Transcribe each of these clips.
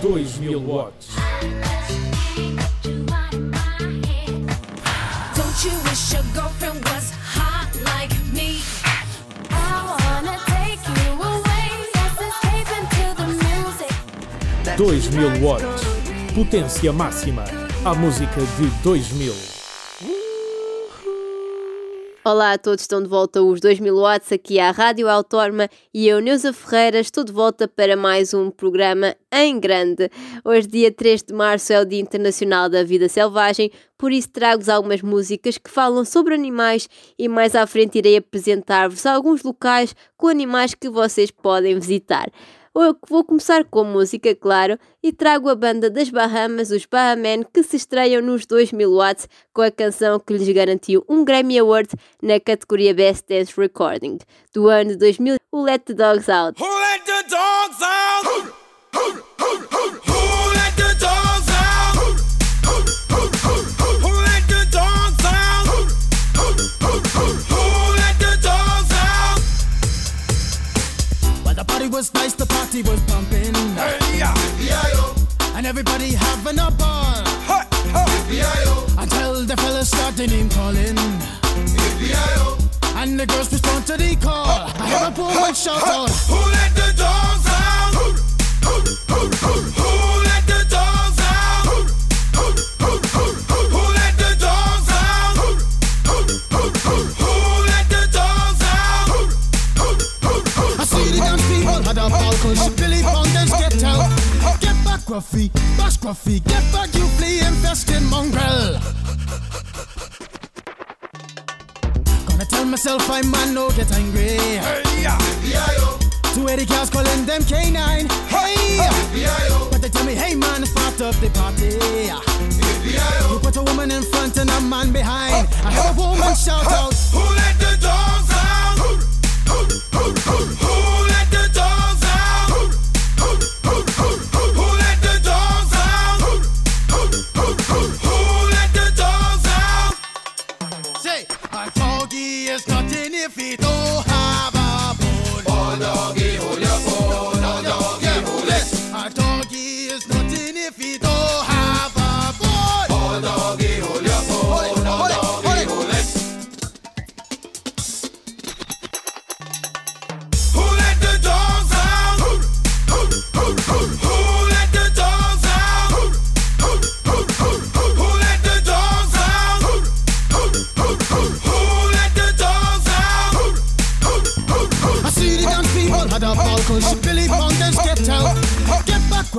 2000 watts. Don't you wish your girlfriend was hot like me? I wanna take you away. Let's escape into the music. 2000 watts. Potência máxima. A música de 2000. Olá a todos, estão de volta os 2000 watts aqui à Rádio Autónoma e eu, Neuza Ferreira, estou de volta para mais um programa em grande. Hoje, dia 3 de março, é o Dia Internacional da Vida Selvagem, por isso trago-vos algumas músicas que falam sobre animais e mais à frente irei apresentar-vos alguns locais com animais que vocês podem visitar. Eu vou começar com música, claro, e trago a banda das Bahamas, os Bahamen, que se estreiam nos 2000 watts com a canção que lhes garantiu um Grammy Award na categoria Best Dance Recording. Do ano de 2000, o Let the Dogs Out. Party was pumping, Hey, yeah. and everybody having a ball. Ha, ha. Until the fellas started name calling, and the girls respond to the call. I hear a poor one shout out, Who let the dogs out? Who let the dogs Back, Gruffy, bash get back, you flea infested mongrel. Gonna tell myself I man no get angry. Hey, yeah. Two eighty cars calling them K9. Hey! But they tell me, hey man, it's part of the party. You put a woman in front and a man behind. I heard a woman shout out. Who let the dogs out? Who let the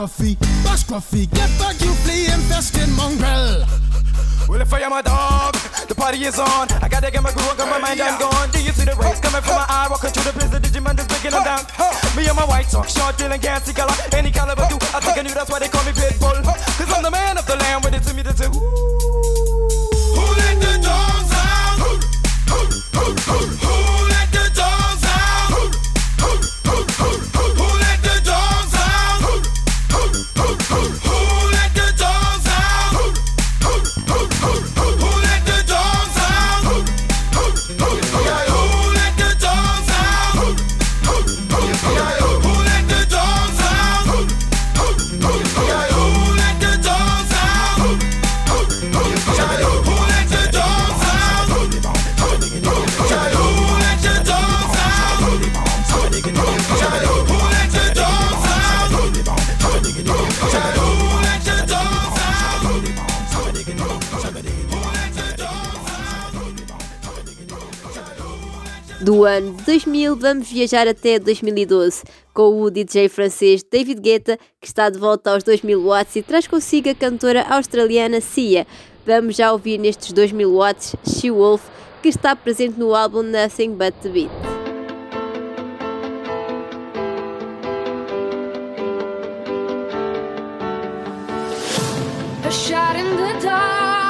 Gruffy, bash Gruffy, get back, you flea infested mongrel. Well, if I am a dog, the party is on. I gotta get my groove on, my mind, I'm gone. Do you see the rays coming from my eye? Walking through the blizzard, Digimon is breaking them down. Me and my white talk, short, dealing, gassy color, any caliber do. I think I knew that's why they call me Pitbull. Cause I'm the man of the land, with it to me to say, ooh. Who let the dogs out? Who let Do ano de 2000, vamos viajar até 2012 com o DJ francês David Guetta, que está de volta aos 2000 watts e traz consigo a cantora australiana Sia. Vamos já ouvir nestes 2000 watts She Wolf, que está presente no álbum Nothing But The Beat. A shot in the dark,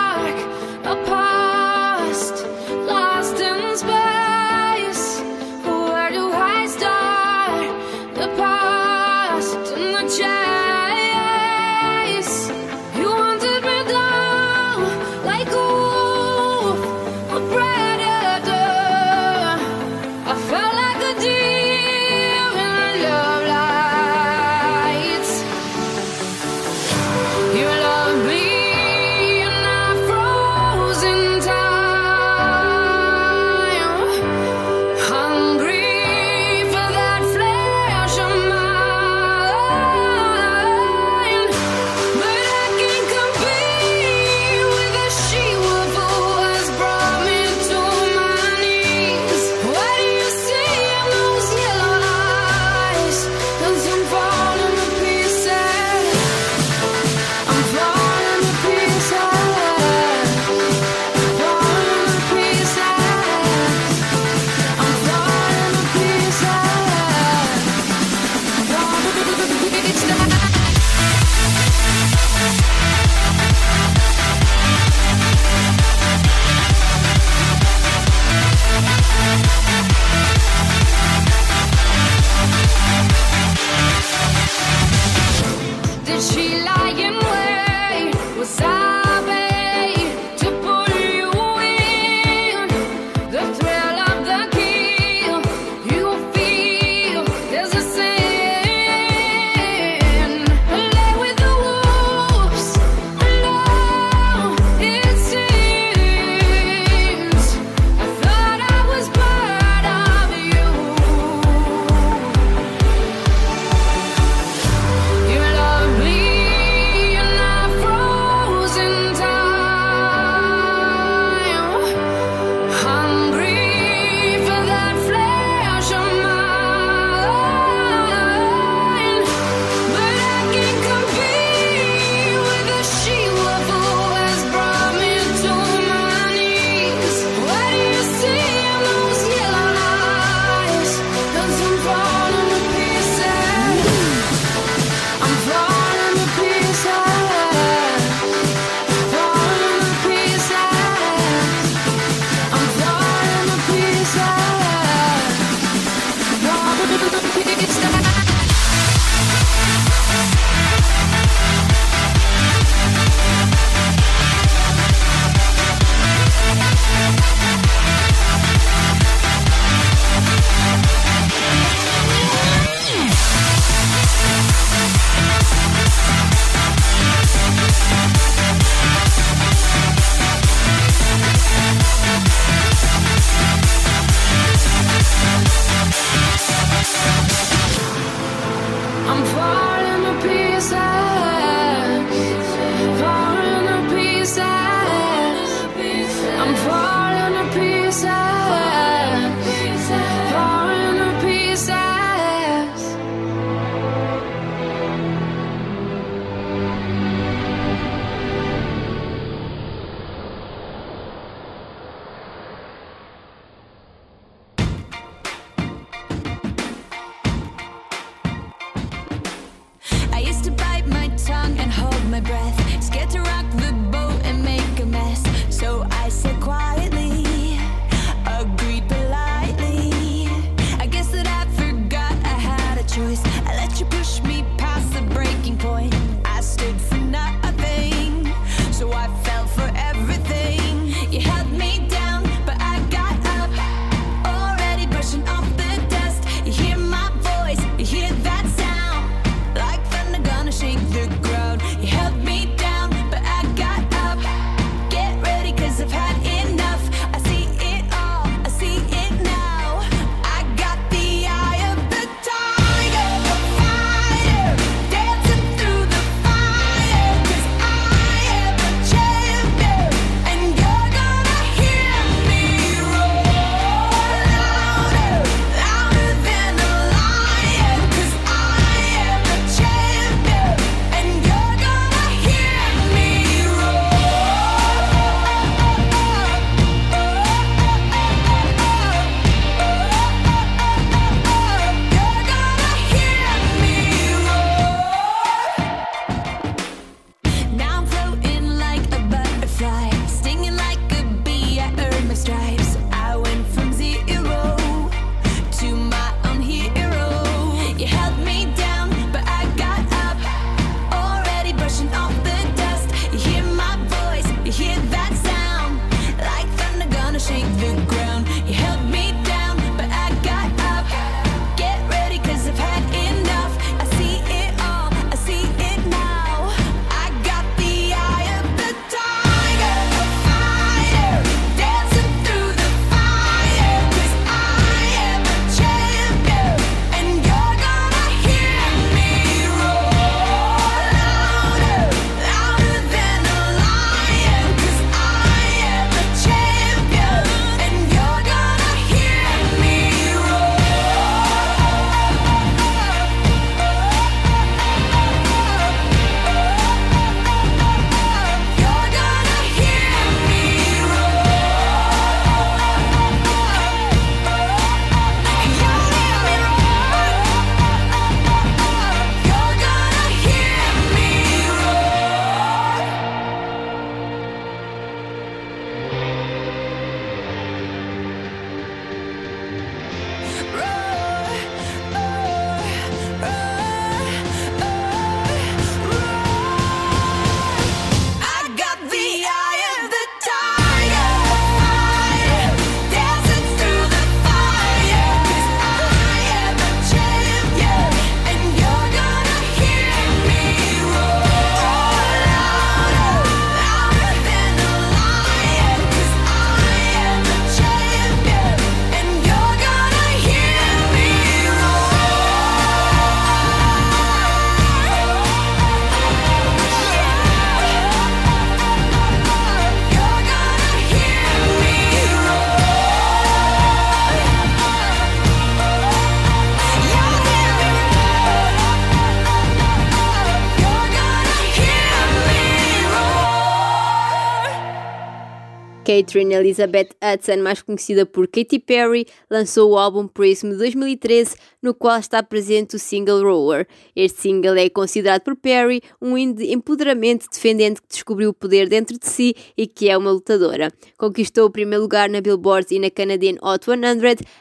Catherine Elizabeth Hudson, mais conhecida por Katy Perry, lançou o álbum Prism de 2013, no qual está presente o single Rower. Este single é considerado por Perry um empoderamento defendente que descobriu o poder dentro de si e que é uma lutadora. Conquistou o primeiro lugar na Billboard e na Canadian Hot 100.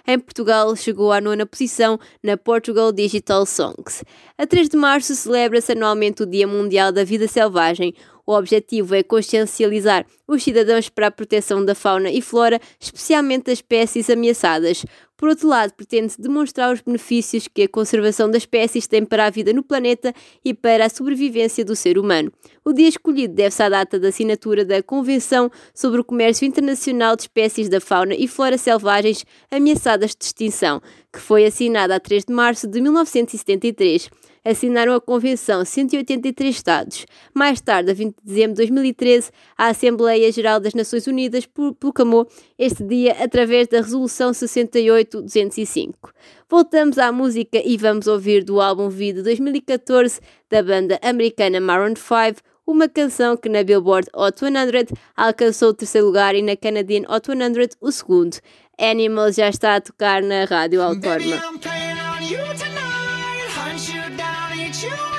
Em Portugal, chegou à nona posição na Portugal Digital Songs. A 3 de março celebra-se anualmente o Dia Mundial da Vida Selvagem. O objetivo é consciencializar os cidadãos para a proteção da fauna e flora, especialmente das espécies ameaçadas. Por outro lado, pretende demonstrar os benefícios que a conservação das espécies tem para a vida no planeta e para a sobrevivência do ser humano. O dia escolhido deve-se à data da assinatura da Convenção sobre o Comércio Internacional de Espécies da Fauna e Flora Selvagens Ameaçadas de Extinção, que foi assinada a 3 de março de 1973 assinaram a Convenção 183 Estados. Mais tarde, a 20 de dezembro de 2013, a Assembleia Geral das Nações Unidas proclamou este dia através da Resolução 68205. Voltamos à música e vamos ouvir do álbum V de 2014 da banda americana Maroon 5 uma canção que na Billboard Hot 100 alcançou o terceiro lugar e na Canadian Hot 100 o segundo. Animals já está a tocar na Rádio Autónoma. shoot!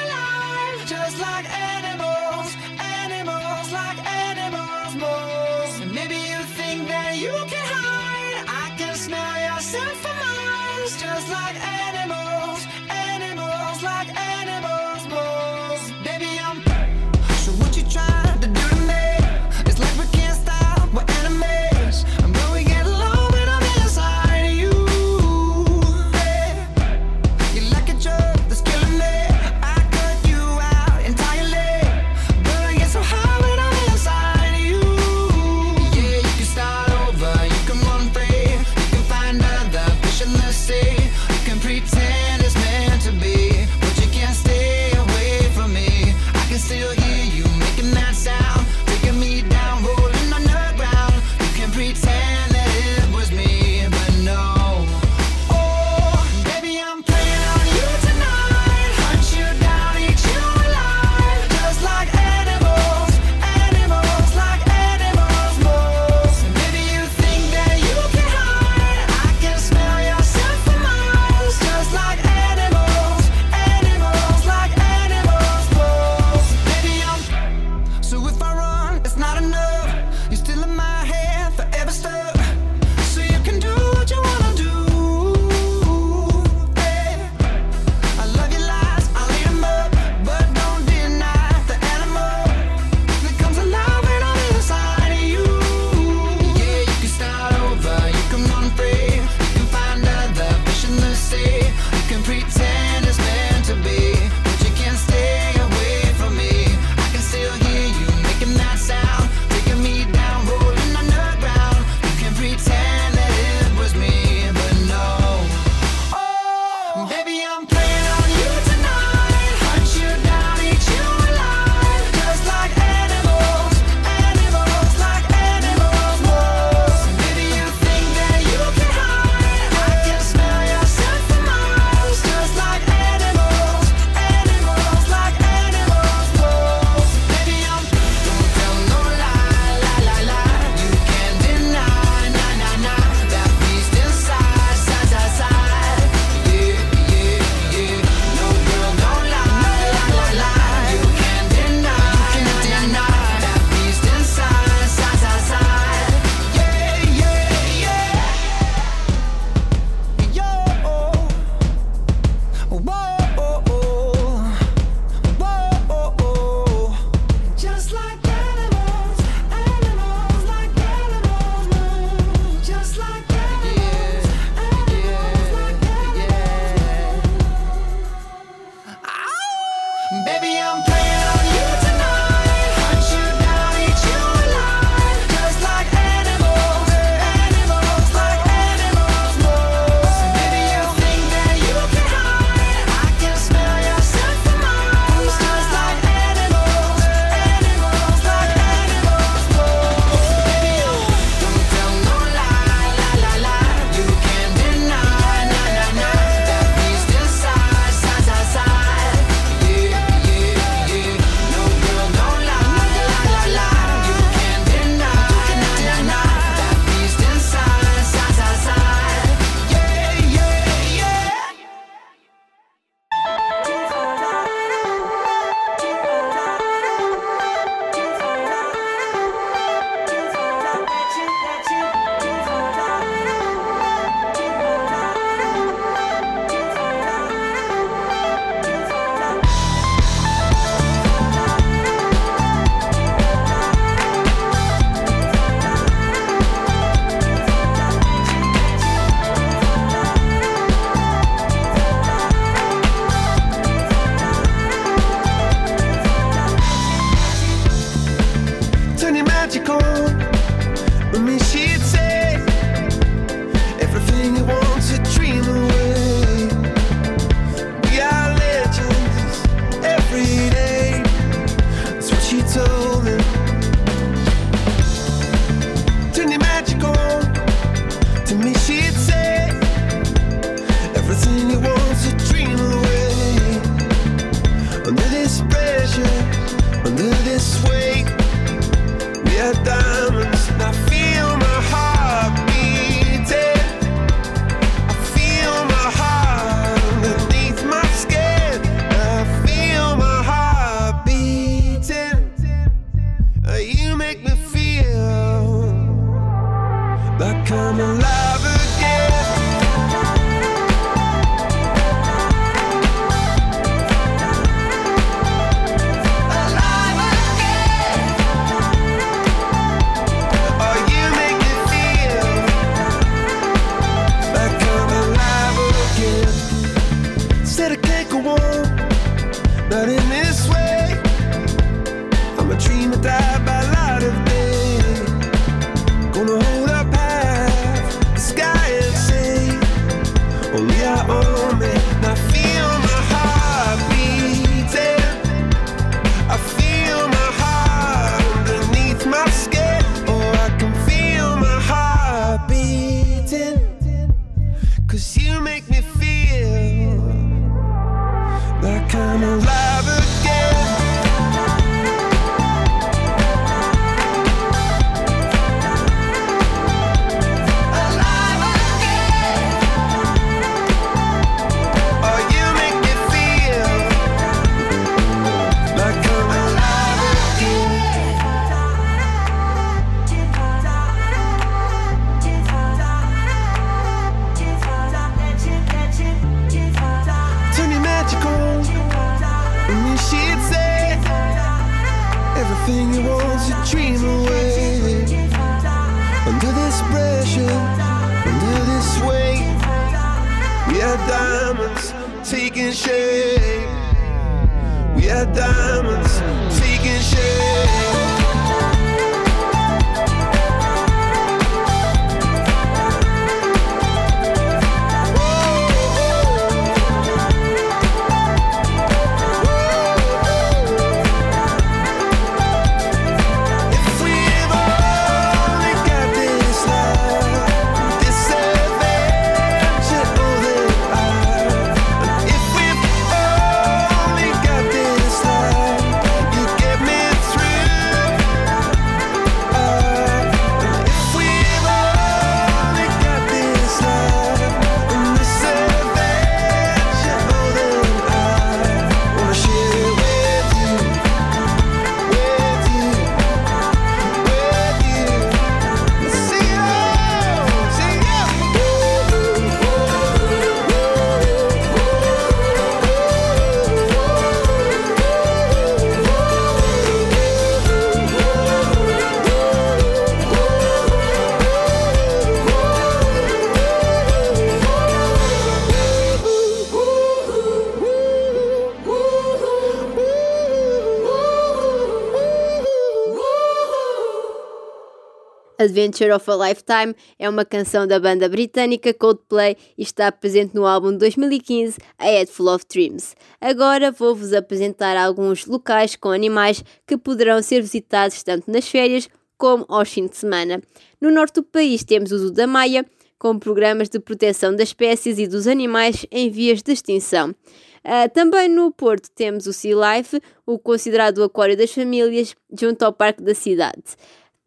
Adventure of a Lifetime é uma canção da banda britânica Coldplay e está presente no álbum de 2015 A Head Full of Dreams. Agora vou-vos apresentar alguns locais com animais que poderão ser visitados tanto nas férias como aos fins de semana. No norte do país temos o Zoo da Maia, com programas de proteção das espécies e dos animais em vias de extinção. Ah, também no Porto temos o Sea Life, o considerado o aquário das famílias, junto ao Parque da Cidade.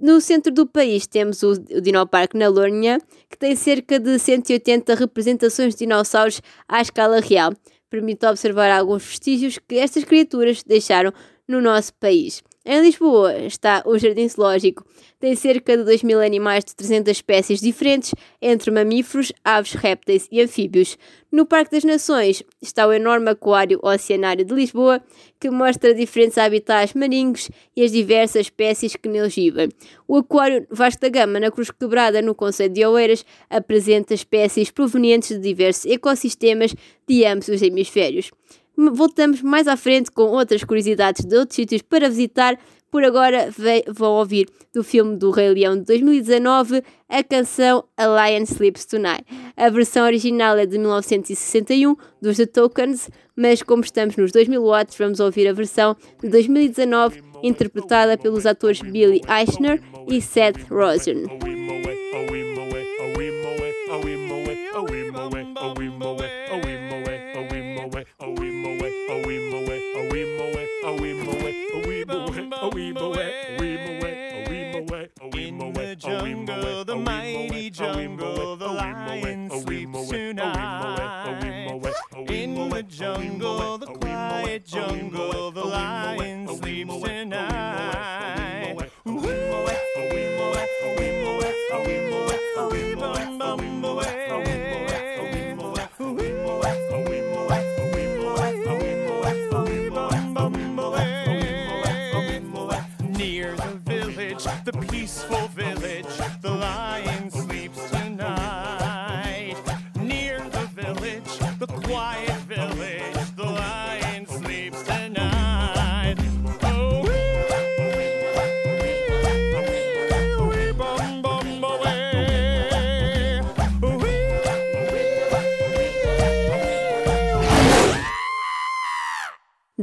No centro do país temos o, o Dinoparque na Lourinhã, que tem cerca de 180 representações de dinossauros à escala real. Permite observar alguns vestígios que estas criaturas deixaram no nosso país. Em Lisboa está o Jardim Zoológico. Tem cerca de 2 mil animais de 300 espécies diferentes, entre mamíferos, aves, répteis e anfíbios. No Parque das Nações está o enorme Aquário Oceanário de Lisboa, que mostra diferentes habitats marinhos e as diversas espécies que neles vivem. O Aquário Vasco da Gama, na Cruz Quebrada, no Conselho de Oeiras, apresenta espécies provenientes de diversos ecossistemas de ambos os hemisférios. Voltamos mais à frente com outras curiosidades de outros sítios para visitar. Por agora vão ouvir do filme do Rei Leão de 2019 a canção A Lion Sleeps Tonight. A versão original é de 1961 dos The Tokens, mas como estamos nos 2000 watts, vamos ouvir a versão de 2019 interpretada pelos atores Billy Eichner e Seth Rogen.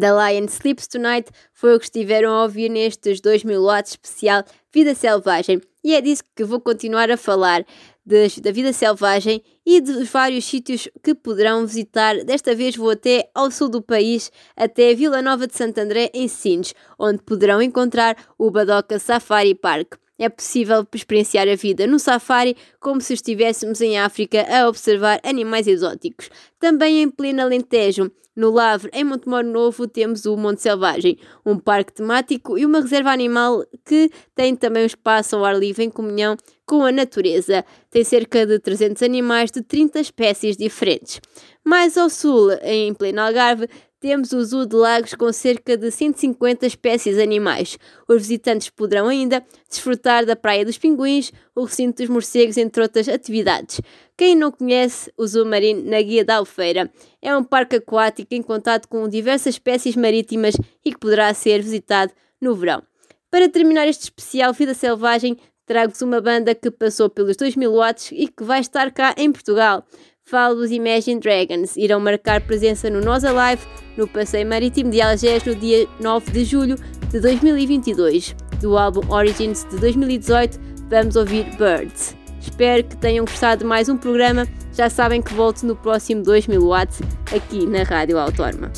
The Lion Sleeps Tonight foi o que estiveram a ouvir nestes 2000 watts especial Vida Selvagem. E é disso que vou continuar a falar, das- da vida selvagem e dos vários sítios que poderão visitar. Desta vez vou até ao sul do país, até Vila Nova de Santo André, em Sines, onde poderão encontrar o Badoca Safari Park. É possível experienciar a vida no safari como se estivéssemos em África a observar animais exóticos. Também em pleno Alentejo, no Lavre, em Montemor Novo, temos o Monte Selvagem, um parque temático e uma reserva animal que tem também um espaço ao ar livre em comunhão com a natureza. Tem cerca de 300 animais de 30 espécies diferentes. Mais ao sul, em pleno Algarve, temos o Zoo de Lagos com cerca de 150 espécies animais. Os visitantes poderão ainda desfrutar da Praia dos Pinguins, o recinto dos morcegos, entre outras atividades. Quem não conhece o Zoo Marino na Guia da Alfeira? É um parque aquático em contato com diversas espécies marítimas e que poderá ser visitado no verão. Para terminar este especial Vida Selvagem, trago-vos uma banda que passou pelos 2000 watts e que vai estar cá em Portugal. Falo dos Imagine Dragons. Irão marcar presença no Nós Alive, no Passeio Marítimo de Algés, no dia 9 de julho de 2022. Do álbum Origins de 2018, vamos ouvir Birds. Espero que tenham gostado de mais um programa. Já sabem que volto no próximo 2000 watts aqui na Rádio Autónoma.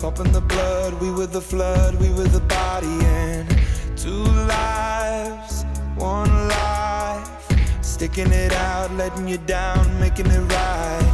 Pumping the blood, we were the flood, we were the body. And Sticking it out, letting you down, making it right.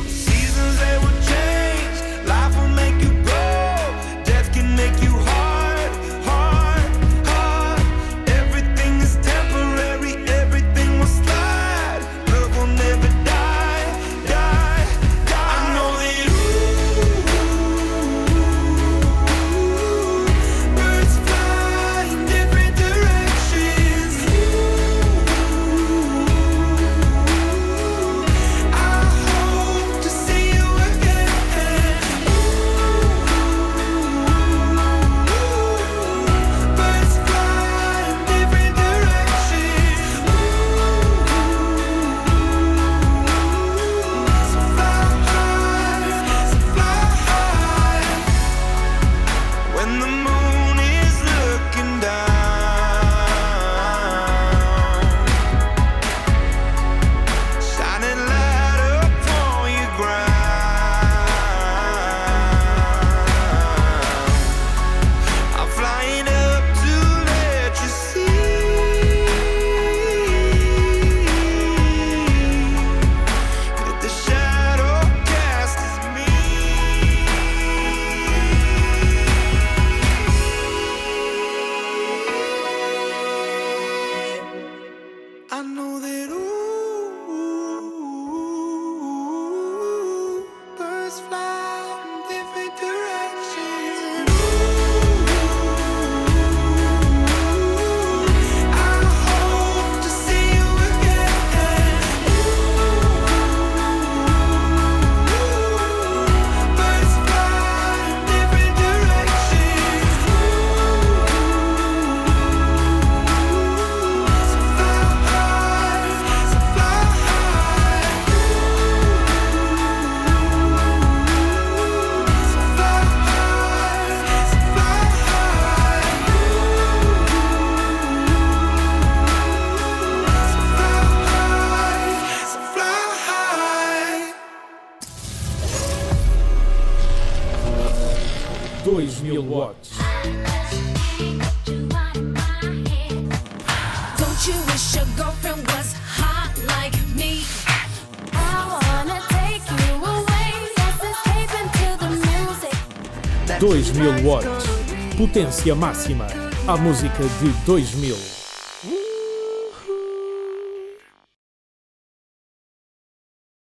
Potência máxima. A música de 2000.